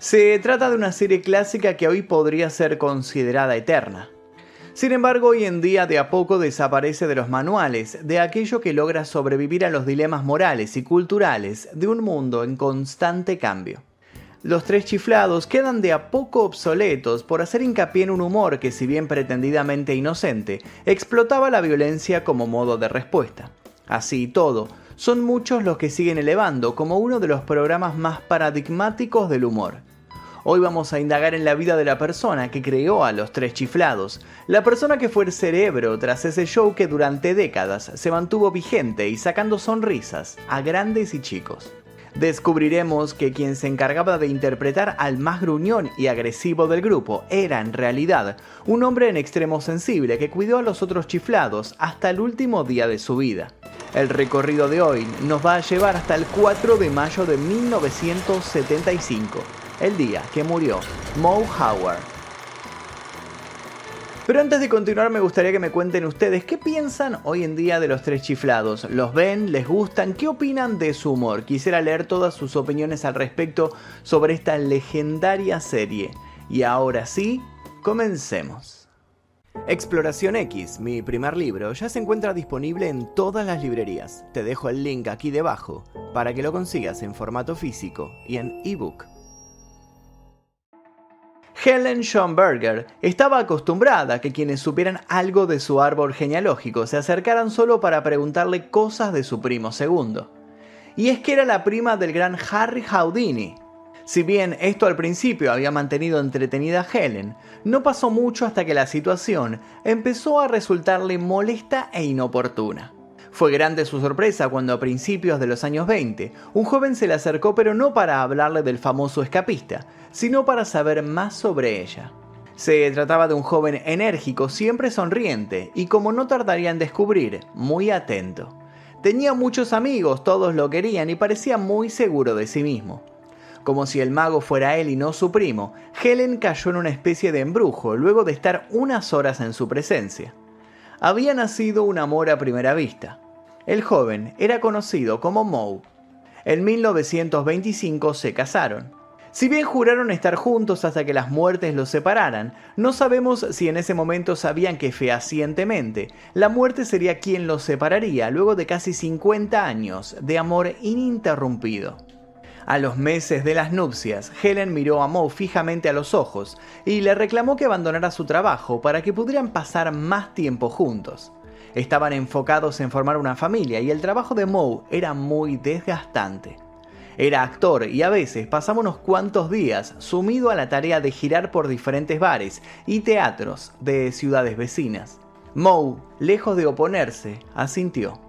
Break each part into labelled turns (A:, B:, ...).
A: Se trata de una serie clásica que hoy podría ser considerada eterna. Sin embargo, hoy en día de a poco desaparece de los manuales, de aquello que logra sobrevivir a los dilemas morales y culturales de un mundo en constante cambio. Los tres chiflados quedan de a poco obsoletos por hacer hincapié en un humor que, si bien pretendidamente inocente, explotaba la violencia como modo de respuesta. Así y todo, son muchos los que siguen elevando como uno de los programas más paradigmáticos del humor. Hoy vamos a indagar en la vida de la persona que creó a los tres chiflados, la persona que fue el cerebro tras ese show que durante décadas se mantuvo vigente y sacando sonrisas a grandes y chicos. Descubriremos que quien se encargaba de interpretar al más gruñón y agresivo del grupo era en realidad un hombre en extremo sensible que cuidó a los otros chiflados hasta el último día de su vida. El recorrido de hoy nos va a llevar hasta el 4 de mayo de 1975 el día que murió Moe Howard. Pero antes de continuar me gustaría que me cuenten ustedes qué piensan hoy en día de los tres chiflados. ¿Los ven? ¿Les gustan? ¿Qué opinan de su humor? Quisiera leer todas sus opiniones al respecto sobre esta legendaria serie. Y ahora sí, comencemos. Exploración X, mi primer libro, ya se encuentra disponible en todas las librerías. Te dejo el link aquí debajo para que lo consigas en formato físico y en ebook. Helen Schomberger estaba acostumbrada a que quienes supieran algo de su árbol genealógico se acercaran solo para preguntarle cosas de su primo segundo. Y es que era la prima del gran Harry Houdini. Si bien esto al principio había mantenido entretenida a Helen, no pasó mucho hasta que la situación empezó a resultarle molesta e inoportuna. Fue grande su sorpresa cuando a principios de los años 20, un joven se le acercó pero no para hablarle del famoso escapista, sino para saber más sobre ella. Se trataba de un joven enérgico, siempre sonriente y como no tardaría en descubrir, muy atento. Tenía muchos amigos, todos lo querían y parecía muy seguro de sí mismo. Como si el mago fuera él y no su primo, Helen cayó en una especie de embrujo luego de estar unas horas en su presencia. Había nacido un amor a primera vista. El joven era conocido como Moe. En 1925 se casaron. Si bien juraron estar juntos hasta que las muertes los separaran, no sabemos si en ese momento sabían que fehacientemente la muerte sería quien los separaría luego de casi 50 años de amor ininterrumpido. A los meses de las nupcias, Helen miró a Moe fijamente a los ojos y le reclamó que abandonara su trabajo para que pudieran pasar más tiempo juntos. Estaban enfocados en formar una familia y el trabajo de Moe era muy desgastante. Era actor y a veces pasaba unos cuantos días sumido a la tarea de girar por diferentes bares y teatros de ciudades vecinas. Moe, lejos de oponerse, asintió.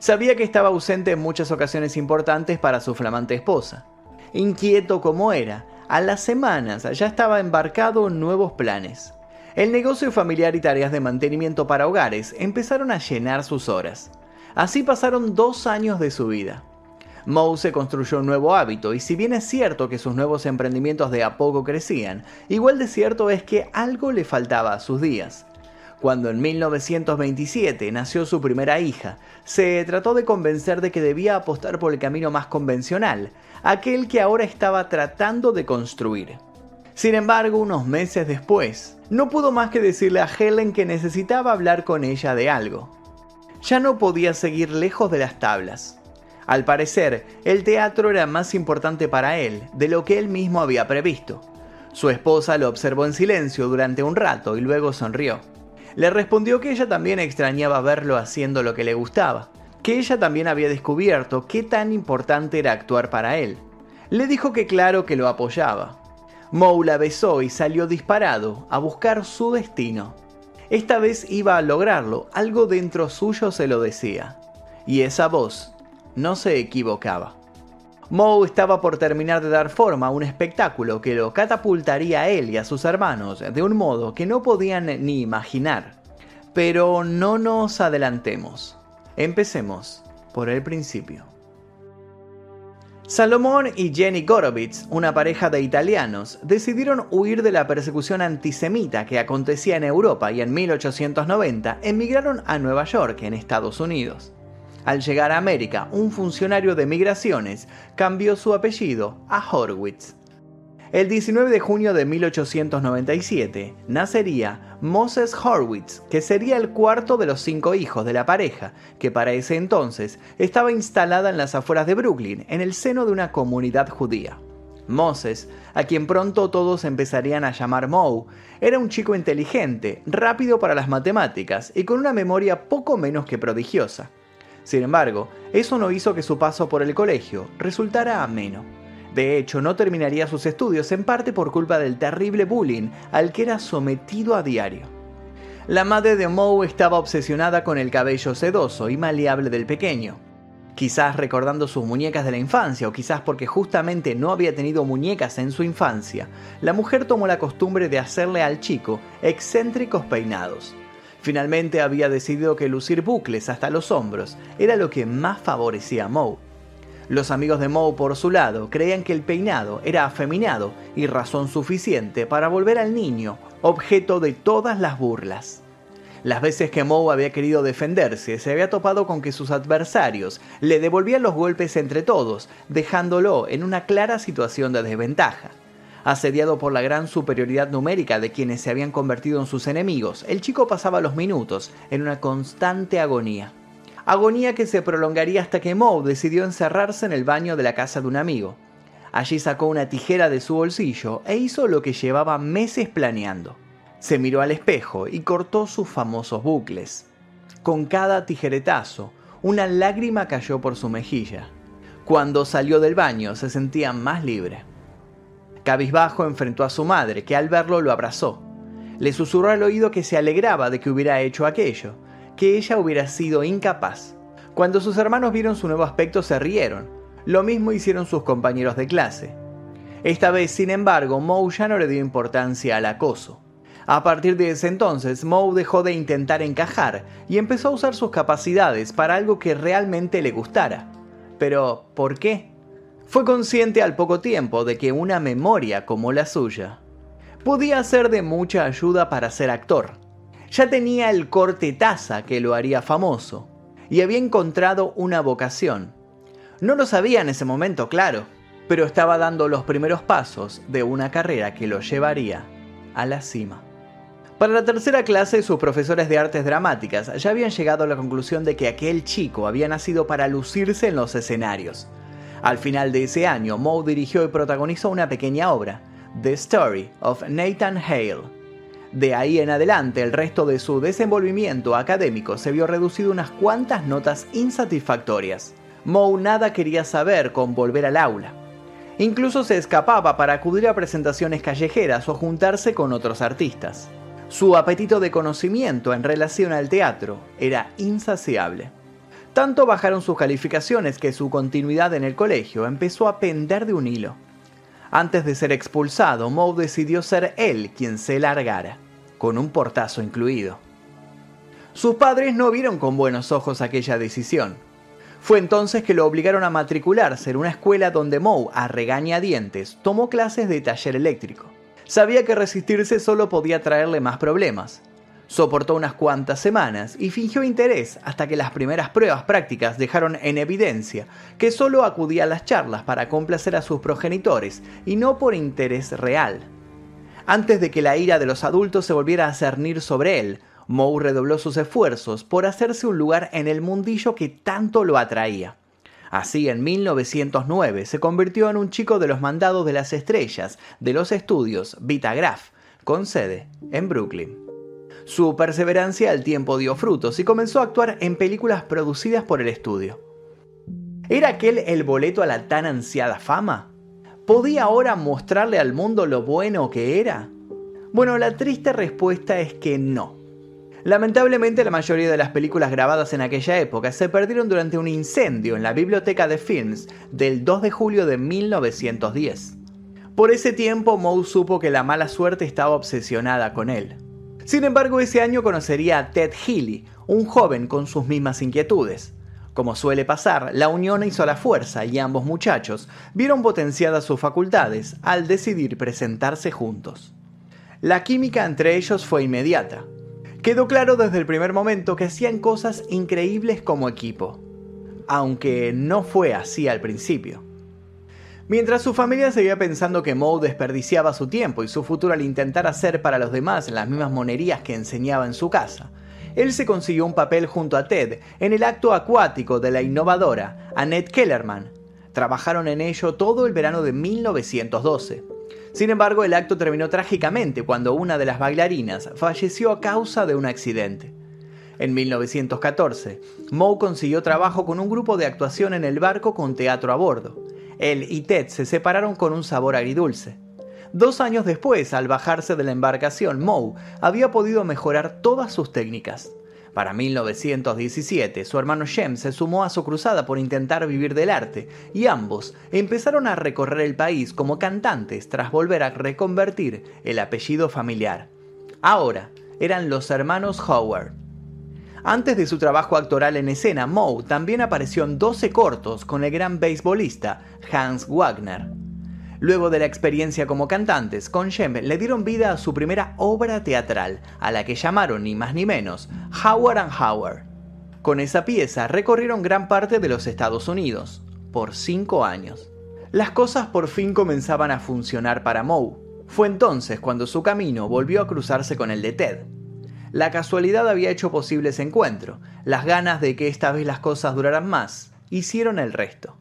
A: Sabía que estaba ausente en muchas ocasiones importantes para su flamante esposa. Inquieto como era, a las semanas ya estaba embarcado en nuevos planes. El negocio familiar y tareas de mantenimiento para hogares empezaron a llenar sus horas. Así pasaron dos años de su vida. Moe se construyó un nuevo hábito y si bien es cierto que sus nuevos emprendimientos de a poco crecían, igual de cierto es que algo le faltaba a sus días. Cuando en 1927 nació su primera hija, se trató de convencer de que debía apostar por el camino más convencional, aquel que ahora estaba tratando de construir. Sin embargo, unos meses después, no pudo más que decirle a Helen que necesitaba hablar con ella de algo. Ya no podía seguir lejos de las tablas. Al parecer, el teatro era más importante para él de lo que él mismo había previsto. Su esposa lo observó en silencio durante un rato y luego sonrió. Le respondió que ella también extrañaba verlo haciendo lo que le gustaba, que ella también había descubierto qué tan importante era actuar para él. Le dijo que claro que lo apoyaba, Moe la besó y salió disparado a buscar su destino. Esta vez iba a lograrlo, algo dentro suyo se lo decía. Y esa voz no se equivocaba. Moe estaba por terminar de dar forma a un espectáculo que lo catapultaría a él y a sus hermanos de un modo que no podían ni imaginar. Pero no nos adelantemos. Empecemos por el principio. Salomón y Jenny Gorovitz, una pareja de italianos, decidieron huir de la persecución antisemita que acontecía en Europa y en 1890 emigraron a Nueva York, en Estados Unidos. Al llegar a América, un funcionario de migraciones cambió su apellido a Horwitz. El 19 de junio de 1897 nacería Moses Horwitz, que sería el cuarto de los cinco hijos de la pareja, que para ese entonces estaba instalada en las afueras de Brooklyn, en el seno de una comunidad judía. Moses, a quien pronto todos empezarían a llamar Moe, era un chico inteligente, rápido para las matemáticas y con una memoria poco menos que prodigiosa. Sin embargo, eso no hizo que su paso por el colegio resultara ameno. De hecho, no terminaría sus estudios en parte por culpa del terrible bullying al que era sometido a diario. La madre de Moe estaba obsesionada con el cabello sedoso y maleable del pequeño. Quizás recordando sus muñecas de la infancia o quizás porque justamente no había tenido muñecas en su infancia, la mujer tomó la costumbre de hacerle al chico excéntricos peinados. Finalmente había decidido que lucir bucles hasta los hombros era lo que más favorecía a Moe. Los amigos de Moe, por su lado, creían que el peinado era afeminado y razón suficiente para volver al niño objeto de todas las burlas. Las veces que Moe había querido defenderse, se había topado con que sus adversarios le devolvían los golpes entre todos, dejándolo en una clara situación de desventaja. Asediado por la gran superioridad numérica de quienes se habían convertido en sus enemigos, el chico pasaba los minutos en una constante agonía agonía que se prolongaría hasta que Moe decidió encerrarse en el baño de la casa de un amigo. Allí sacó una tijera de su bolsillo e hizo lo que llevaba meses planeando. Se miró al espejo y cortó sus famosos bucles. Con cada tijeretazo, una lágrima cayó por su mejilla. Cuando salió del baño se sentía más libre. Cabizbajo enfrentó a su madre, que al verlo lo abrazó. Le susurró al oído que se alegraba de que hubiera hecho aquello, que ella hubiera sido incapaz. Cuando sus hermanos vieron su nuevo aspecto se rieron. Lo mismo hicieron sus compañeros de clase. Esta vez, sin embargo, Moe ya no le dio importancia al acoso. A partir de ese entonces, Moe dejó de intentar encajar y empezó a usar sus capacidades para algo que realmente le gustara. Pero, ¿por qué? Fue consciente al poco tiempo de que una memoria como la suya podía ser de mucha ayuda para ser actor ya tenía el corte taza que lo haría famoso y había encontrado una vocación. No lo sabía en ese momento, claro, pero estaba dando los primeros pasos de una carrera que lo llevaría a la cima. Para la tercera clase, sus profesores de artes dramáticas ya habían llegado a la conclusión de que aquel chico había nacido para lucirse en los escenarios. Al final de ese año, Moe dirigió y protagonizó una pequeña obra, The Story of Nathan Hale, de ahí en adelante, el resto de su desenvolvimiento académico se vio reducido a unas cuantas notas insatisfactorias. Moe nada quería saber con volver al aula. Incluso se escapaba para acudir a presentaciones callejeras o juntarse con otros artistas. Su apetito de conocimiento en relación al teatro era insaciable. Tanto bajaron sus calificaciones que su continuidad en el colegio empezó a pender de un hilo. Antes de ser expulsado, Moe decidió ser él quien se largara, con un portazo incluido. Sus padres no vieron con buenos ojos aquella decisión. Fue entonces que lo obligaron a matricularse en una escuela donde Moe, a regañadientes, tomó clases de taller eléctrico. Sabía que resistirse solo podía traerle más problemas, Soportó unas cuantas semanas y fingió interés hasta que las primeras pruebas prácticas dejaron en evidencia que solo acudía a las charlas para complacer a sus progenitores y no por interés real. Antes de que la ira de los adultos se volviera a cernir sobre él, Moe redobló sus esfuerzos por hacerse un lugar en el mundillo que tanto lo atraía. Así, en 1909 se convirtió en un chico de los mandados de las estrellas de los estudios Vitagraph, con sede en Brooklyn. Su perseverancia al tiempo dio frutos y comenzó a actuar en películas producidas por el estudio. ¿Era aquel el boleto a la tan ansiada fama? ¿Podía ahora mostrarle al mundo lo bueno que era? Bueno, la triste respuesta es que no. Lamentablemente la mayoría de las películas grabadas en aquella época se perdieron durante un incendio en la biblioteca de films del 2 de julio de 1910. Por ese tiempo Moe supo que la mala suerte estaba obsesionada con él. Sin embargo, ese año conocería a Ted Healy, un joven con sus mismas inquietudes. Como suele pasar, la unión hizo la fuerza y ambos muchachos vieron potenciadas sus facultades al decidir presentarse juntos. La química entre ellos fue inmediata. Quedó claro desde el primer momento que hacían cosas increíbles como equipo, aunque no fue así al principio. Mientras su familia seguía pensando que Moe desperdiciaba su tiempo y su futuro al intentar hacer para los demás las mismas monerías que enseñaba en su casa, él se consiguió un papel junto a Ted en el acto acuático de la innovadora Annette Kellerman. Trabajaron en ello todo el verano de 1912. Sin embargo, el acto terminó trágicamente cuando una de las bailarinas falleció a causa de un accidente. En 1914, Moe consiguió trabajo con un grupo de actuación en el barco con teatro a bordo. Él y Ted se separaron con un sabor agridulce. Dos años después, al bajarse de la embarcación, Moe había podido mejorar todas sus técnicas. Para 1917, su hermano Shem se sumó a su cruzada por intentar vivir del arte, y ambos empezaron a recorrer el país como cantantes tras volver a reconvertir el apellido familiar. Ahora eran los hermanos Howard. Antes de su trabajo actoral en escena, Moe también apareció en 12 cortos con el gran beisbolista Hans Wagner. Luego de la experiencia como cantantes, con Shem le dieron vida a su primera obra teatral, a la que llamaron ni más ni menos Howard and Howard. Con esa pieza recorrieron gran parte de los Estados Unidos, por cinco años. Las cosas por fin comenzaban a funcionar para Moe. Fue entonces cuando su camino volvió a cruzarse con el de Ted. La casualidad había hecho posible ese encuentro, las ganas de que esta vez las cosas duraran más, hicieron el resto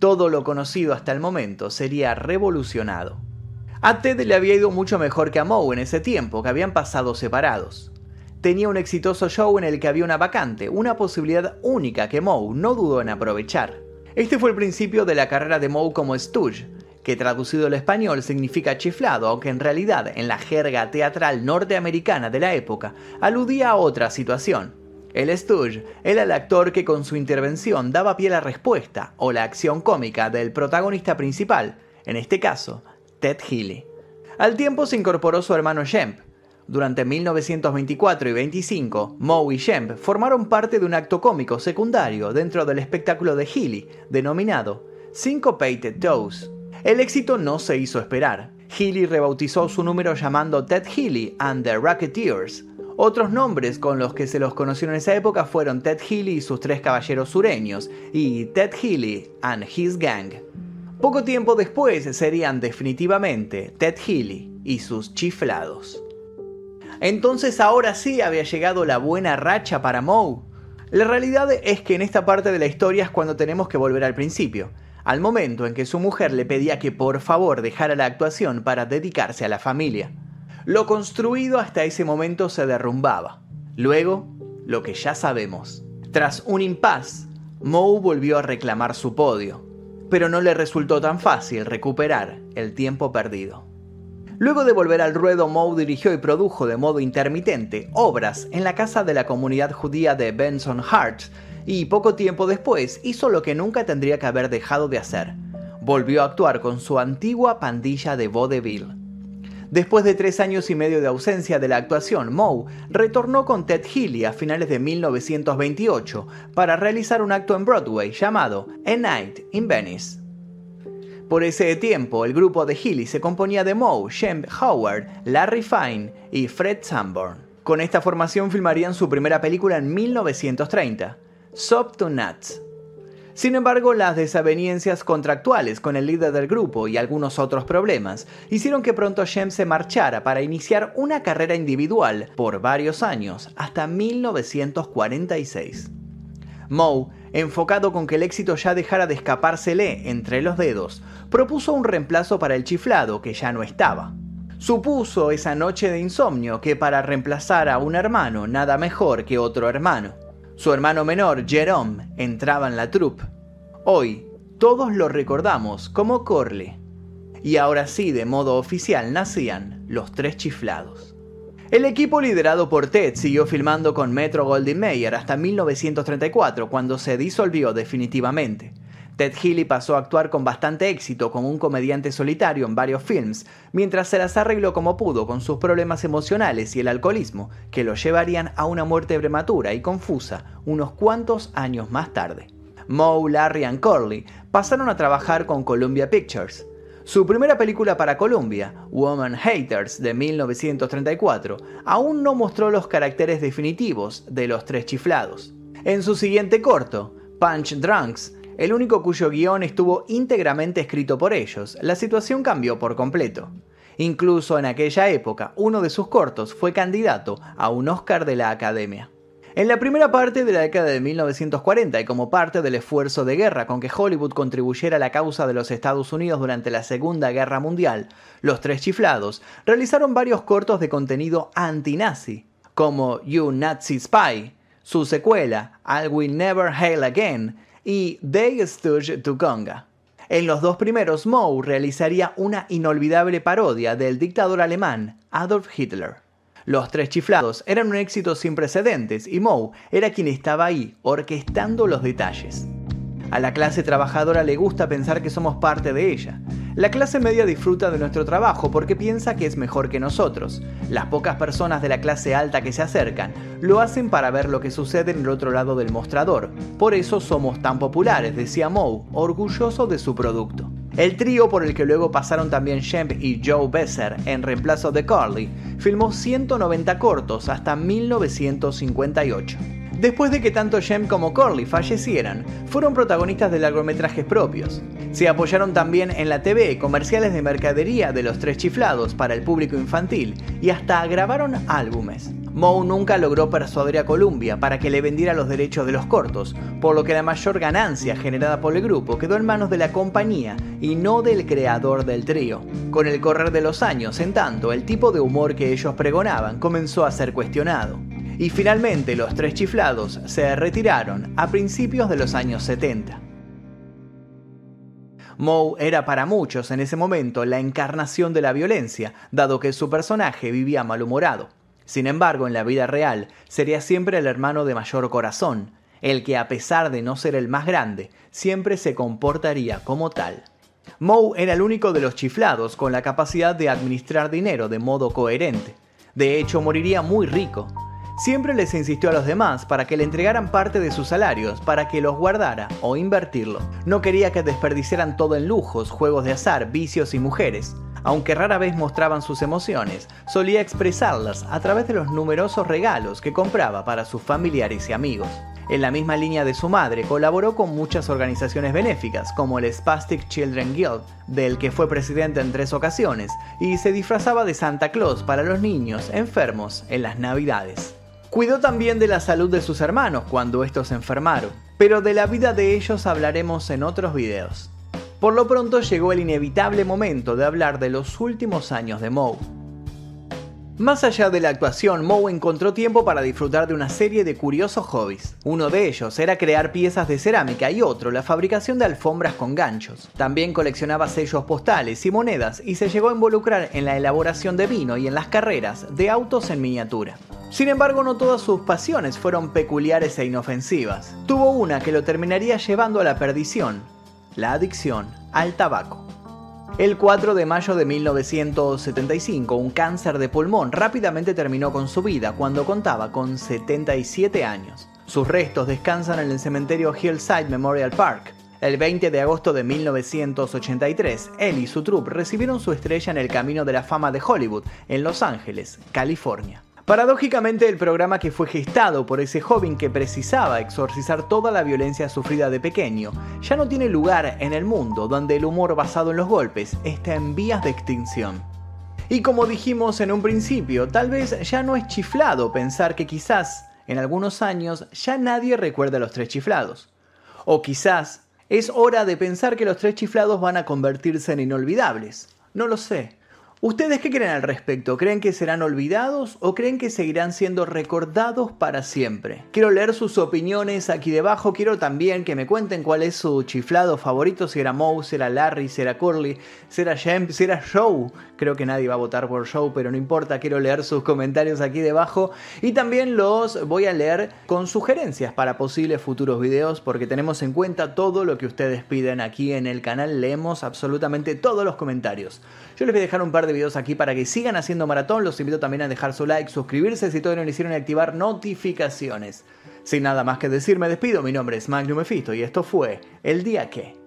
A: todo lo conocido hasta el momento sería revolucionado. A Ted le había ido mucho mejor que a Moe en ese tiempo, que habían pasado separados. Tenía un exitoso show en el que había una vacante, una posibilidad única que Moe no dudó en aprovechar. Este fue el principio de la carrera de Moe como Stooge, que traducido al español significa chiflado, aunque en realidad en la jerga teatral norteamericana de la época aludía a otra situación. El Stooge era el actor que con su intervención daba pie a la respuesta o la acción cómica del protagonista principal, en este caso, Ted Healy. Al tiempo se incorporó su hermano Shemp. Durante 1924 y 25, Moe y Shemp formaron parte de un acto cómico secundario dentro del espectáculo de Healy, denominado Syncopated Dose. El éxito no se hizo esperar. Healy rebautizó su número llamando Ted Healy and the Racketeers, otros nombres con los que se los conoció en esa época fueron Ted Healy y sus tres caballeros sureños y Ted Healy and His Gang. Poco tiempo después serían definitivamente Ted Healy y sus chiflados. Entonces ahora sí había llegado la buena racha para Moe. La realidad es que en esta parte de la historia es cuando tenemos que volver al principio, al momento en que su mujer le pedía que por favor dejara la actuación para dedicarse a la familia. Lo construido hasta ese momento se derrumbaba. Luego, lo que ya sabemos. Tras un impas, Moe volvió a reclamar su podio, pero no le resultó tan fácil recuperar el tiempo perdido. Luego de volver al ruedo, Moe dirigió y produjo de modo intermitente obras en la casa de la comunidad judía de Benson Hart y poco tiempo después hizo lo que nunca tendría que haber dejado de hacer. Volvió a actuar con su antigua pandilla de vaudeville. Después de tres años y medio de ausencia de la actuación, Moe retornó con Ted Healy a finales de 1928 para realizar un acto en Broadway llamado A Night in Venice. Por ese tiempo, el grupo de Healy se componía de Moe, Shemp Howard, Larry Fine y Fred Sanborn. Con esta formación filmarían su primera película en 1930, Soap to Nuts, sin embargo, las desavenencias contractuales con el líder del grupo y algunos otros problemas hicieron que pronto Shem se marchara para iniciar una carrera individual por varios años, hasta 1946. Moe, enfocado con que el éxito ya dejara de escapársele entre los dedos, propuso un reemplazo para el chiflado que ya no estaba. Supuso esa noche de insomnio que para reemplazar a un hermano nada mejor que otro hermano. Su hermano menor, Jerome, entraba en la troupe. Hoy, todos lo recordamos como Corley. Y ahora sí, de modo oficial, nacían los tres chiflados. El equipo liderado por Ted siguió filmando con Metro Goldwyn Mayer hasta 1934, cuando se disolvió definitivamente. Ted Healy pasó a actuar con bastante éxito como un comediante solitario en varios films, mientras se las arregló como pudo con sus problemas emocionales y el alcoholismo, que lo llevarían a una muerte prematura y confusa unos cuantos años más tarde. Moe, Larry y Corley pasaron a trabajar con Columbia Pictures. Su primera película para Columbia, Woman Haters de 1934, aún no mostró los caracteres definitivos de los tres chiflados. En su siguiente corto, Punch Drunks, el único cuyo guion estuvo íntegramente escrito por ellos, la situación cambió por completo. Incluso en aquella época, uno de sus cortos fue candidato a un Oscar de la Academia. En la primera parte de la década de 1940 y como parte del esfuerzo de guerra con que Hollywood contribuyera a la causa de los Estados Unidos durante la Segunda Guerra Mundial, los tres chiflados realizaron varios cortos de contenido anti-nazi, como You Nazi Spy, su secuela I Will Never Hail Again y They Stooge to Conga. En los dos primeros, Moe realizaría una inolvidable parodia del dictador alemán Adolf Hitler. Los tres chiflados eran un éxito sin precedentes y Moe era quien estaba ahí, orquestando los detalles. A la clase trabajadora le gusta pensar que somos parte de ella. La clase media disfruta de nuestro trabajo porque piensa que es mejor que nosotros. Las pocas personas de la clase alta que se acercan lo hacen para ver lo que sucede en el otro lado del mostrador. Por eso somos tan populares, decía Moe, orgulloso de su producto. El trío por el que luego pasaron también Shemp y Joe Besser en reemplazo de Carly, filmó 190 cortos hasta 1958. Después de que tanto Jem como Corley fallecieran, fueron protagonistas de largometrajes propios. Se apoyaron también en la TV comerciales de mercadería de los tres chiflados para el público infantil y hasta grabaron álbumes. Moe nunca logró persuadir a Columbia para que le vendiera los derechos de los cortos, por lo que la mayor ganancia generada por el grupo quedó en manos de la compañía y no del creador del trío. Con el correr de los años, en tanto, el tipo de humor que ellos pregonaban comenzó a ser cuestionado. Y finalmente los tres chiflados se retiraron a principios de los años 70. Moe era para muchos en ese momento la encarnación de la violencia, dado que su personaje vivía malhumorado. Sin embargo, en la vida real, sería siempre el hermano de mayor corazón, el que a pesar de no ser el más grande, siempre se comportaría como tal. Moe era el único de los chiflados con la capacidad de administrar dinero de modo coherente. De hecho, moriría muy rico. Siempre les insistió a los demás para que le entregaran parte de sus salarios para que los guardara o invertirlo. No quería que desperdiciaran todo en lujos, juegos de azar, vicios y mujeres. Aunque rara vez mostraban sus emociones, solía expresarlas a través de los numerosos regalos que compraba para sus familiares y amigos. En la misma línea de su madre, colaboró con muchas organizaciones benéficas, como el Spastic Children Guild, del que fue presidente en tres ocasiones, y se disfrazaba de Santa Claus para los niños enfermos en las Navidades. Cuidó también de la salud de sus hermanos cuando estos se enfermaron, pero de la vida de ellos hablaremos en otros videos. Por lo pronto llegó el inevitable momento de hablar de los últimos años de Moe. Más allá de la actuación, Moe encontró tiempo para disfrutar de una serie de curiosos hobbies. Uno de ellos era crear piezas de cerámica y otro la fabricación de alfombras con ganchos. También coleccionaba sellos postales y monedas y se llegó a involucrar en la elaboración de vino y en las carreras de autos en miniatura. Sin embargo, no todas sus pasiones fueron peculiares e inofensivas. Tuvo una que lo terminaría llevando a la perdición, la adicción al tabaco. El 4 de mayo de 1975, un cáncer de pulmón rápidamente terminó con su vida cuando contaba con 77 años. Sus restos descansan en el cementerio Hillside Memorial Park. El 20 de agosto de 1983, él y su troupe recibieron su estrella en el Camino de la Fama de Hollywood, en Los Ángeles, California. Paradójicamente, el programa que fue gestado por ese joven que precisaba exorcizar toda la violencia sufrida de pequeño, ya no tiene lugar en el mundo donde el humor basado en los golpes está en vías de extinción. Y como dijimos en un principio, tal vez ya no es chiflado pensar que quizás en algunos años ya nadie recuerda a los tres chiflados. O quizás es hora de pensar que los tres chiflados van a convertirse en inolvidables. No lo sé. ¿Ustedes qué creen al respecto? ¿Creen que serán olvidados o creen que seguirán siendo recordados para siempre? Quiero leer sus opiniones aquí debajo. Quiero también que me cuenten cuál es su chiflado favorito. Si era Moe, si era Larry, si era Curly, si era Jem, si era Joe. Creo que nadie va a votar por Joe, pero no importa. Quiero leer sus comentarios aquí debajo. Y también los voy a leer con sugerencias para posibles futuros videos porque tenemos en cuenta todo lo que ustedes piden aquí en el canal. Leemos absolutamente todos los comentarios. Yo les voy a dejar un par de videos aquí para que sigan haciendo maratón. Los invito también a dejar su like, suscribirse si todavía no lo hicieron y activar notificaciones. Sin nada más que decir, me despido. Mi nombre es Magnum Mephisto y esto fue El Día Que.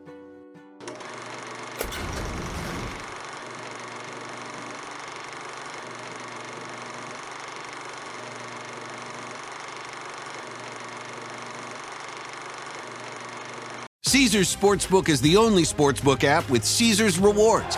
B: Caesars Sportsbook is the only sportsbook app with Caesars rewards.